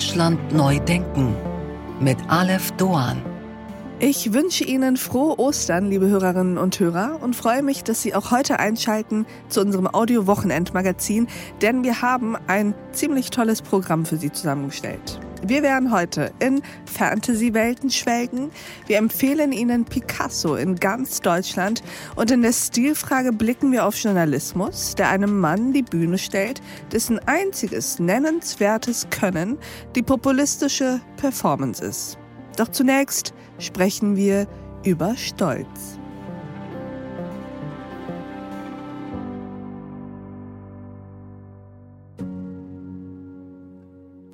Deutschland neu denken mit Aleph Doan. Ich wünsche Ihnen frohe Ostern, liebe Hörerinnen und Hörer, und freue mich, dass Sie auch heute einschalten zu unserem Audio-Wochenend-Magazin, denn wir haben ein ziemlich tolles Programm für Sie zusammengestellt. Wir werden heute in Fantasy-Welten schwelgen. Wir empfehlen Ihnen Picasso in ganz Deutschland und in der Stilfrage blicken wir auf Journalismus, der einem Mann die Bühne stellt, dessen einziges nennenswertes Können die populistische Performance ist. Doch zunächst sprechen wir über Stolz.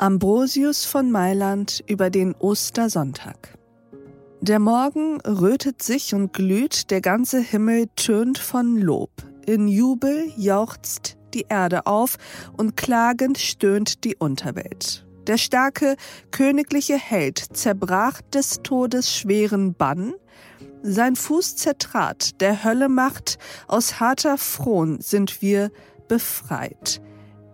Ambrosius von Mailand über den Ostersonntag. Der Morgen rötet sich und glüht, der ganze Himmel tönt von Lob. In Jubel jauchzt die Erde auf und klagend stöhnt die Unterwelt. Der starke königliche Held zerbrach des Todes schweren Bann, sein Fuß zertrat der Hölle Macht, aus harter Fron sind wir befreit.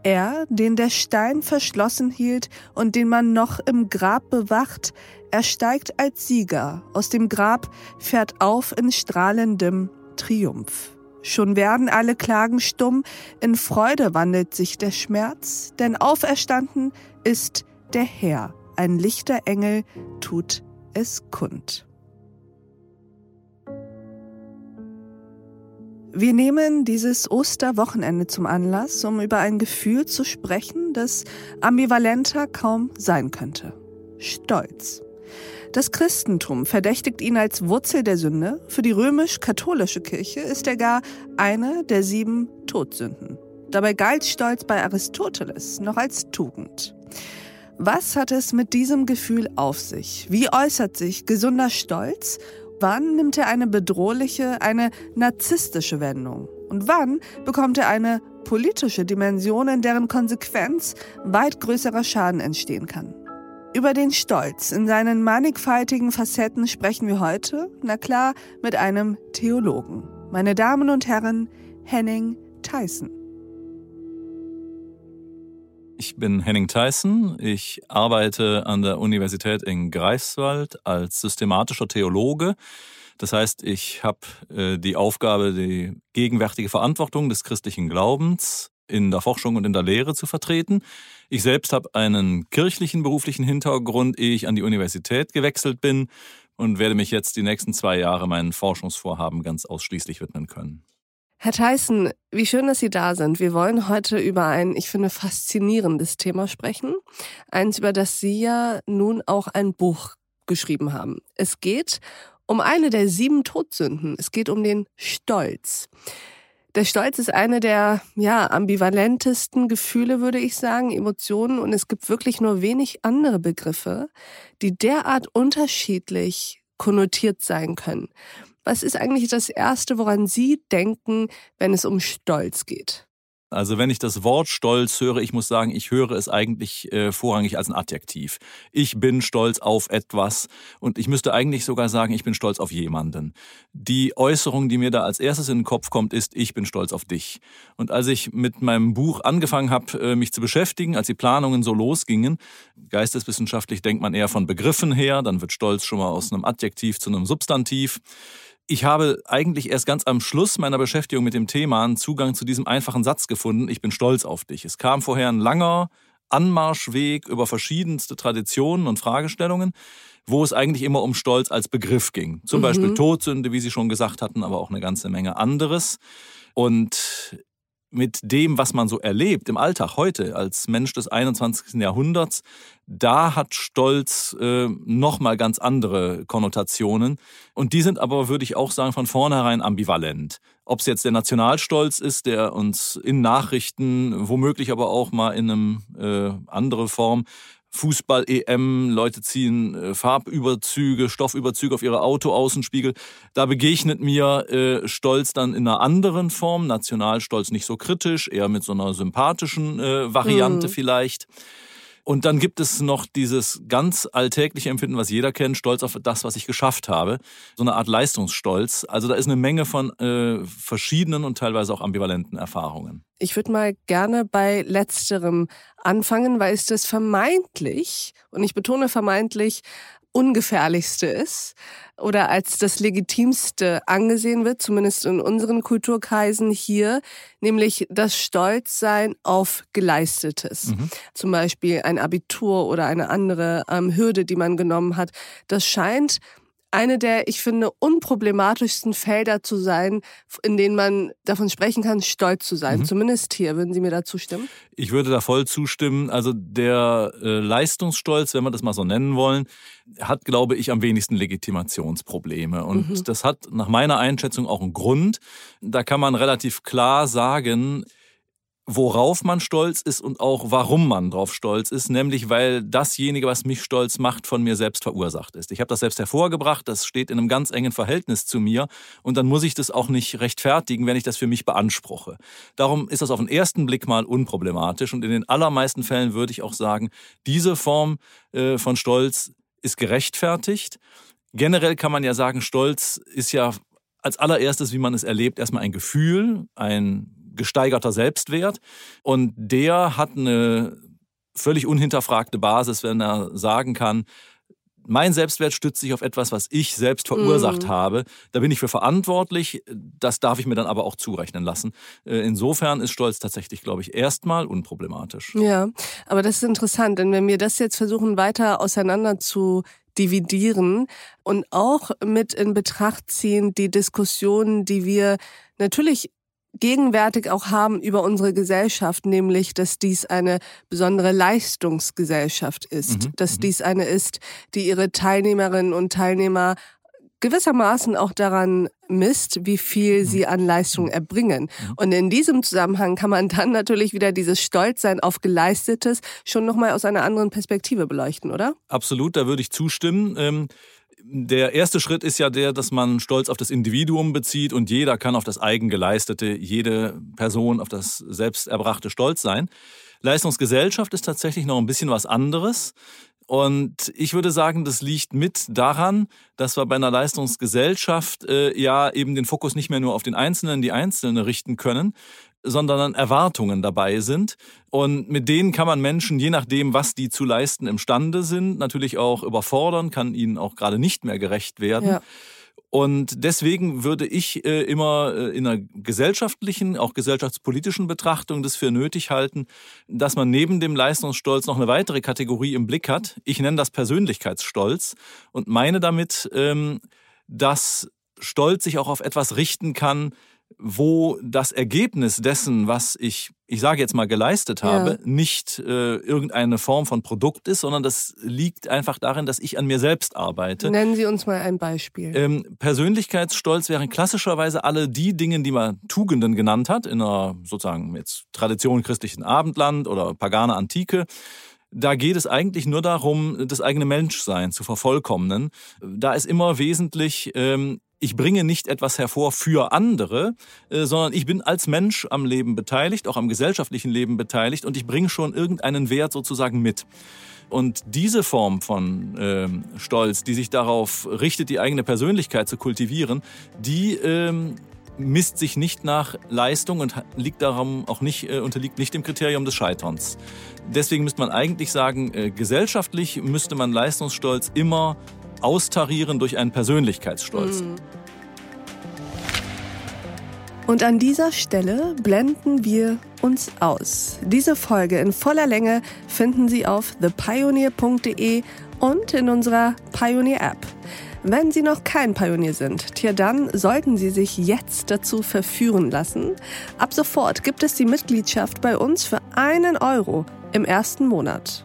Er, den der Stein verschlossen hielt und den man noch im Grab bewacht, ersteigt als Sieger aus dem Grab, fährt auf in strahlendem Triumph. Schon werden alle Klagen stumm, in Freude wandelt sich der Schmerz, denn auferstanden ist der Herr, ein lichter Engel tut es kund. Wir nehmen dieses Osterwochenende zum Anlass, um über ein Gefühl zu sprechen, das ambivalenter kaum sein könnte. Stolz. Das Christentum verdächtigt ihn als Wurzel der Sünde. Für die römisch-katholische Kirche ist er gar eine der sieben Todsünden. Dabei galt Stolz bei Aristoteles noch als Tugend. Was hat es mit diesem Gefühl auf sich? Wie äußert sich gesunder Stolz Wann nimmt er eine bedrohliche, eine narzisstische Wendung? Und wann bekommt er eine politische Dimension, in deren Konsequenz weit größerer Schaden entstehen kann? Über den Stolz in seinen mannigfaltigen Facetten sprechen wir heute, na klar, mit einem Theologen. Meine Damen und Herren, Henning Tyson. Ich bin Henning Tyson. Ich arbeite an der Universität in Greifswald als systematischer Theologe. Das heißt, ich habe äh, die Aufgabe, die gegenwärtige Verantwortung des christlichen Glaubens in der Forschung und in der Lehre zu vertreten. Ich selbst habe einen kirchlichen beruflichen Hintergrund, ehe ich an die Universität gewechselt bin und werde mich jetzt die nächsten zwei Jahre meinen Forschungsvorhaben ganz ausschließlich widmen können. Herr Tyson, wie schön, dass Sie da sind. Wir wollen heute über ein, ich finde, faszinierendes Thema sprechen. Eins, über das Sie ja nun auch ein Buch geschrieben haben. Es geht um eine der sieben Todsünden. Es geht um den Stolz. Der Stolz ist eine der ja, ambivalentesten Gefühle, würde ich sagen, Emotionen. Und es gibt wirklich nur wenig andere Begriffe, die derart unterschiedlich konnotiert sein können. Was ist eigentlich das Erste, woran Sie denken, wenn es um Stolz geht? Also wenn ich das Wort Stolz höre, ich muss sagen, ich höre es eigentlich äh, vorrangig als ein Adjektiv. Ich bin stolz auf etwas und ich müsste eigentlich sogar sagen, ich bin stolz auf jemanden. Die Äußerung, die mir da als erstes in den Kopf kommt, ist, ich bin stolz auf dich. Und als ich mit meinem Buch angefangen habe, äh, mich zu beschäftigen, als die Planungen so losgingen, geisteswissenschaftlich denkt man eher von Begriffen her, dann wird Stolz schon mal aus einem Adjektiv zu einem Substantiv. Ich habe eigentlich erst ganz am Schluss meiner Beschäftigung mit dem Thema einen Zugang zu diesem einfachen Satz gefunden, ich bin stolz auf dich. Es kam vorher ein langer Anmarschweg über verschiedenste Traditionen und Fragestellungen, wo es eigentlich immer um Stolz als Begriff ging. Zum mhm. Beispiel Todsünde, wie Sie schon gesagt hatten, aber auch eine ganze Menge anderes. Und mit dem, was man so erlebt im Alltag heute als Mensch des 21. Jahrhunderts, da hat Stolz äh, nochmal ganz andere Konnotationen. Und die sind aber, würde ich auch sagen, von vornherein ambivalent. Ob es jetzt der Nationalstolz ist, der uns in Nachrichten, womöglich aber auch mal in einem äh, andere Form Fußball-EM, Leute ziehen äh, Farbüberzüge, Stoffüberzüge auf ihre Autoaußenspiegel. Da begegnet mir äh, Stolz dann in einer anderen Form, Nationalstolz nicht so kritisch, eher mit so einer sympathischen äh, Variante mhm. vielleicht. Und dann gibt es noch dieses ganz alltägliche Empfinden, was jeder kennt, Stolz auf das, was ich geschafft habe. So eine Art Leistungsstolz. Also da ist eine Menge von äh, verschiedenen und teilweise auch ambivalenten Erfahrungen. Ich würde mal gerne bei letzterem anfangen, weil es das vermeintlich, und ich betone vermeintlich, ungefährlichste ist oder als das legitimste angesehen wird, zumindest in unseren Kulturkreisen hier, nämlich das Stolzsein auf Geleistetes. Mhm. Zum Beispiel ein Abitur oder eine andere ähm, Hürde, die man genommen hat. Das scheint eine der, ich finde, unproblematischsten Felder zu sein, in denen man davon sprechen kann, stolz zu sein. Mhm. Zumindest hier. Würden Sie mir da zustimmen? Ich würde da voll zustimmen. Also der äh, Leistungsstolz, wenn wir das mal so nennen wollen, hat, glaube ich, am wenigsten Legitimationsprobleme. Und mhm. das hat nach meiner Einschätzung auch einen Grund. Da kann man relativ klar sagen, worauf man stolz ist und auch warum man drauf stolz ist, nämlich weil dasjenige, was mich stolz macht, von mir selbst verursacht ist. Ich habe das selbst hervorgebracht, das steht in einem ganz engen Verhältnis zu mir und dann muss ich das auch nicht rechtfertigen, wenn ich das für mich beanspruche. Darum ist das auf den ersten Blick mal unproblematisch und in den allermeisten Fällen würde ich auch sagen, diese Form äh, von Stolz ist gerechtfertigt. Generell kann man ja sagen, Stolz ist ja als allererstes, wie man es erlebt, erstmal ein Gefühl, ein gesteigerter Selbstwert. Und der hat eine völlig unhinterfragte Basis, wenn er sagen kann, mein Selbstwert stützt sich auf etwas, was ich selbst verursacht mm. habe. Da bin ich für verantwortlich. Das darf ich mir dann aber auch zurechnen lassen. Äh, insofern ist Stolz tatsächlich, glaube ich, erstmal unproblematisch. Ja, aber das ist interessant, denn wenn wir das jetzt versuchen, weiter auseinander zu dividieren und auch mit in Betracht ziehen, die Diskussionen, die wir natürlich gegenwärtig auch haben über unsere Gesellschaft, nämlich, dass dies eine besondere Leistungsgesellschaft ist, mhm. dass mhm. dies eine ist, die ihre Teilnehmerinnen und Teilnehmer gewissermaßen auch daran misst, wie viel mhm. sie an Leistung mhm. erbringen. Und in diesem Zusammenhang kann man dann natürlich wieder dieses Stolzsein auf Geleistetes schon nochmal aus einer anderen Perspektive beleuchten, oder? Absolut, da würde ich zustimmen. Der erste Schritt ist ja der, dass man Stolz auf das Individuum bezieht und jeder kann auf das Eigengeleistete, jede Person auf das Selbsterbrachte Stolz sein. Leistungsgesellschaft ist tatsächlich noch ein bisschen was anderes. Und ich würde sagen, das liegt mit daran, dass wir bei einer Leistungsgesellschaft äh, ja eben den Fokus nicht mehr nur auf den Einzelnen, die Einzelne richten können, sondern Erwartungen dabei sind. Und mit denen kann man Menschen, je nachdem, was die zu leisten imstande sind, natürlich auch überfordern, kann ihnen auch gerade nicht mehr gerecht werden. Ja. Und deswegen würde ich äh, immer äh, in einer gesellschaftlichen, auch gesellschaftspolitischen Betrachtung das für nötig halten, dass man neben dem Leistungsstolz noch eine weitere Kategorie im Blick hat. Ich nenne das Persönlichkeitsstolz und meine damit, ähm, dass Stolz sich auch auf etwas richten kann, wo das Ergebnis dessen, was ich, ich sage jetzt mal, geleistet habe, ja. nicht äh, irgendeine Form von Produkt ist, sondern das liegt einfach darin, dass ich an mir selbst arbeite. Nennen Sie uns mal ein Beispiel. Ähm, Persönlichkeitsstolz wären klassischerweise alle die Dinge, die man Tugenden genannt hat, in einer sozusagen jetzt Tradition christlichen Abendland oder pagane Antike. Da geht es eigentlich nur darum, das eigene Menschsein zu vervollkommnen. Da ist immer wesentlich, ähm, ich bringe nicht etwas hervor für andere, äh, sondern ich bin als Mensch am Leben beteiligt, auch am gesellschaftlichen Leben beteiligt und ich bringe schon irgendeinen Wert sozusagen mit. Und diese Form von äh, Stolz, die sich darauf richtet, die eigene Persönlichkeit zu kultivieren, die ähm, misst sich nicht nach Leistung und liegt darum auch nicht, äh, unterliegt nicht dem Kriterium des Scheiterns. Deswegen müsste man eigentlich sagen, äh, gesellschaftlich müsste man Leistungsstolz immer austarieren durch einen Persönlichkeitsstolz. Mhm. Und an dieser Stelle blenden wir uns aus. Diese Folge in voller Länge finden Sie auf thepioneer.de und in unserer Pioneer App. Wenn Sie noch kein Pionier sind, tja, dann sollten Sie sich jetzt dazu verführen lassen. Ab sofort gibt es die Mitgliedschaft bei uns für einen Euro im ersten Monat.